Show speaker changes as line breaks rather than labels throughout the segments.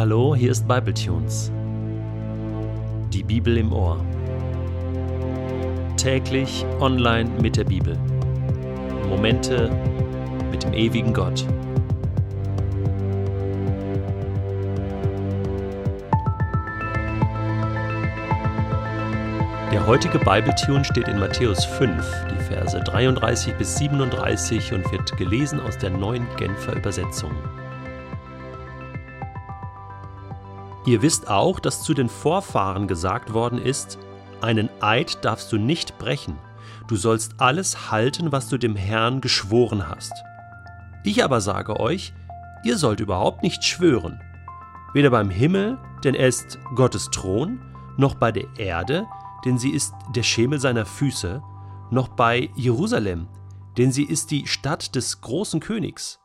Hallo, hier ist Bibletunes. Die Bibel im Ohr. Täglich online mit der Bibel. Momente mit dem ewigen Gott. Der heutige Bibletune steht in Matthäus 5, die Verse 33 bis 37 und wird gelesen aus der neuen Genfer Übersetzung. Ihr wisst auch, dass zu den Vorfahren gesagt worden ist, einen Eid darfst du nicht brechen, du sollst alles halten, was du dem Herrn geschworen hast. Ich aber sage euch, ihr sollt überhaupt nicht schwören, weder beim Himmel, denn er ist Gottes Thron, noch bei der Erde, denn sie ist der Schemel seiner Füße, noch bei Jerusalem, denn sie ist die Stadt des großen Königs.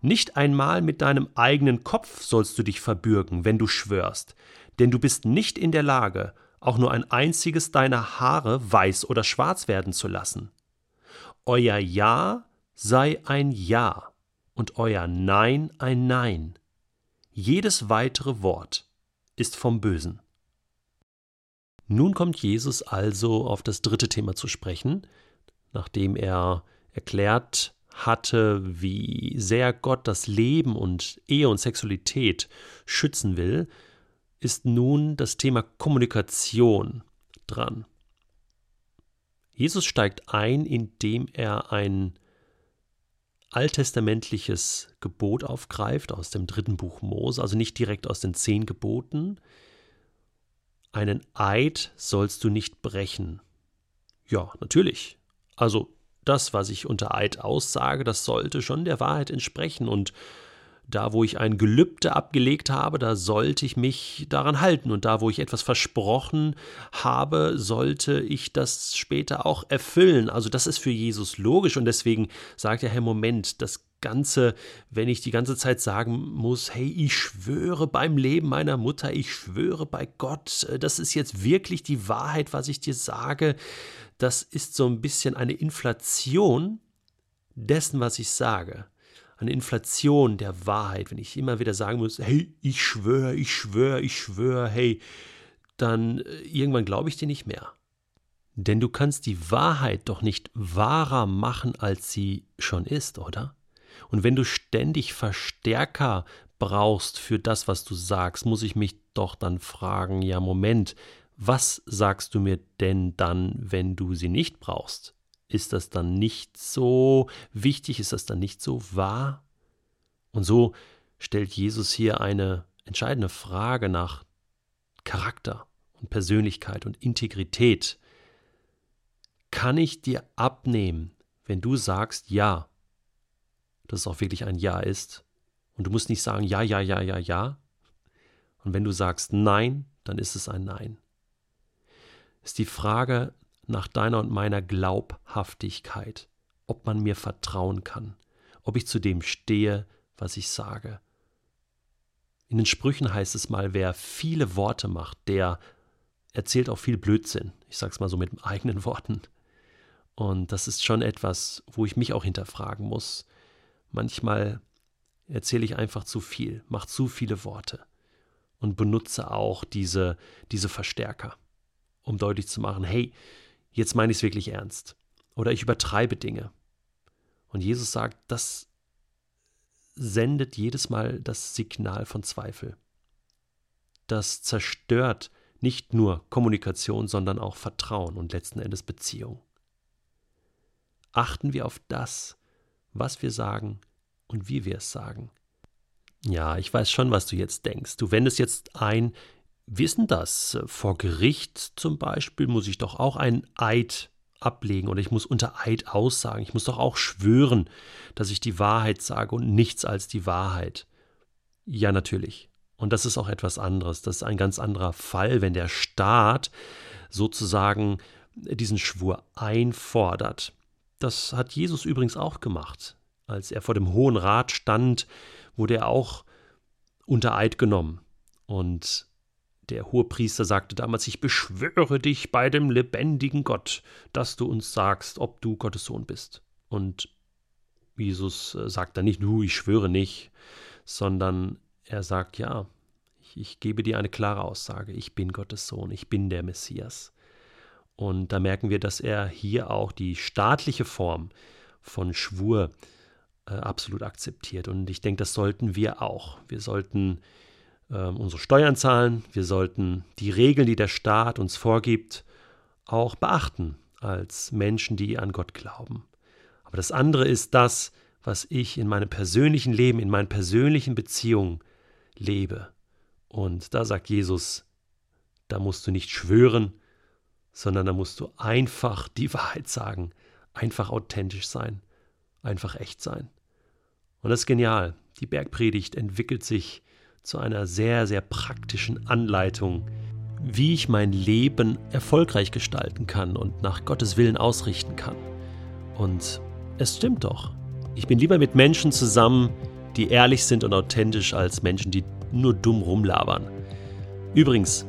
Nicht einmal mit deinem eigenen Kopf sollst du dich verbürgen, wenn du schwörst, denn du bist nicht in der Lage, auch nur ein einziges deiner Haare weiß oder schwarz werden zu lassen. Euer Ja sei ein Ja und euer Nein ein Nein. Jedes weitere Wort ist vom Bösen. Nun kommt Jesus also auf das dritte Thema zu sprechen, nachdem er erklärt hatte, wie sehr Gott das Leben und Ehe und Sexualität schützen will, ist nun das Thema Kommunikation dran. Jesus steigt ein, indem er ein alttestamentliches Gebot aufgreift aus dem dritten Buch Mose, also nicht direkt aus den zehn Geboten. Einen Eid sollst du nicht brechen. Ja, natürlich. Also das, was ich unter Eid aussage, das sollte schon der Wahrheit entsprechen und da, wo ich ein Gelübde abgelegt habe, da sollte ich mich daran halten. Und da, wo ich etwas versprochen habe, sollte ich das später auch erfüllen. Also das ist für Jesus logisch. Und deswegen sagt er, Herr, Moment, das Ganze, wenn ich die ganze Zeit sagen muss, hey, ich schwöre beim Leben meiner Mutter, ich schwöre bei Gott, das ist jetzt wirklich die Wahrheit, was ich dir sage, das ist so ein bisschen eine Inflation dessen, was ich sage. Eine Inflation der Wahrheit. Wenn ich immer wieder sagen muss, hey, ich schwöre, ich schwöre, ich schwöre, hey, dann äh, irgendwann glaube ich dir nicht mehr. Denn du kannst die Wahrheit doch nicht wahrer machen, als sie schon ist, oder? Und wenn du ständig Verstärker brauchst für das, was du sagst, muss ich mich doch dann fragen, ja Moment, was sagst du mir denn dann, wenn du sie nicht brauchst? Ist das dann nicht so wichtig? Ist das dann nicht so wahr? Und so stellt Jesus hier eine entscheidende Frage nach Charakter und Persönlichkeit und Integrität. Kann ich dir abnehmen, wenn du sagst Ja, dass es auch wirklich ein Ja ist? Und du musst nicht sagen Ja, ja, ja, ja, ja. Und wenn du sagst Nein, dann ist es ein Nein ist die Frage nach deiner und meiner Glaubhaftigkeit, ob man mir vertrauen kann, ob ich zu dem stehe, was ich sage. In den Sprüchen heißt es mal, wer viele Worte macht, der erzählt auch viel Blödsinn. Ich sage es mal so mit eigenen Worten. Und das ist schon etwas, wo ich mich auch hinterfragen muss. Manchmal erzähle ich einfach zu viel, mache zu viele Worte und benutze auch diese, diese Verstärker um deutlich zu machen, hey, jetzt meine ich es wirklich ernst. Oder ich übertreibe Dinge. Und Jesus sagt, das sendet jedes Mal das Signal von Zweifel. Das zerstört nicht nur Kommunikation, sondern auch Vertrauen und letzten Endes Beziehung. Achten wir auf das, was wir sagen und wie wir es sagen. Ja, ich weiß schon, was du jetzt denkst. Du wendest jetzt ein, wissen das? Vor Gericht zum Beispiel muss ich doch auch einen Eid ablegen oder ich muss unter Eid aussagen. Ich muss doch auch schwören, dass ich die Wahrheit sage und nichts als die Wahrheit. Ja, natürlich. Und das ist auch etwas anderes. Das ist ein ganz anderer Fall, wenn der Staat sozusagen diesen Schwur einfordert. Das hat Jesus übrigens auch gemacht. Als er vor dem Hohen Rat stand, wurde er auch unter Eid genommen. Und der Hohepriester sagte damals, ich beschwöre dich bei dem lebendigen Gott, dass du uns sagst, ob du Gottes Sohn bist. Und Jesus äh, sagt dann nicht, du, ich schwöre nicht, sondern er sagt, ja, Ich, ich gebe dir eine klare Aussage. Ich bin Gottes Sohn. Ich bin der Messias. Und da merken wir, dass er hier auch die staatliche Form von Schwur äh, absolut akzeptiert. Und ich denke, das sollten wir auch. Wir sollten äh, unsere Steuern zahlen. Wir sollten die Regeln, die der Staat uns vorgibt, auch beachten als Menschen, die an Gott glauben. Aber das andere ist das, was ich in meinem persönlichen Leben, in meinen persönlichen Beziehungen lebe. Und da sagt Jesus, da musst du nicht schwören, sondern da musst du einfach die Wahrheit sagen, einfach authentisch sein, einfach echt sein. Und das ist genial. Die Bergpredigt entwickelt sich zu einer sehr, sehr praktischen Anleitung, wie ich mein Leben erfolgreich gestalten kann und nach Gottes Willen ausrichten kann. Und es stimmt doch. Ich bin lieber mit Menschen zusammen, die ehrlich sind und authentisch, als Menschen, die nur dumm rumlabern. Übrigens,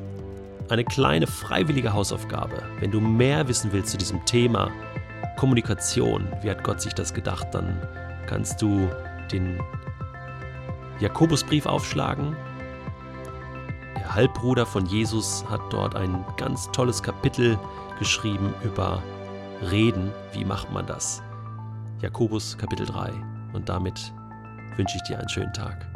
eine kleine freiwillige Hausaufgabe. Wenn du mehr wissen willst zu diesem Thema Kommunikation, wie hat Gott sich das gedacht, dann kannst du den Jakobusbrief aufschlagen. Der Halbbruder von Jesus hat dort ein ganz tolles Kapitel geschrieben über Reden. Wie macht man das? Jakobus Kapitel 3. Und damit wünsche ich dir einen schönen Tag.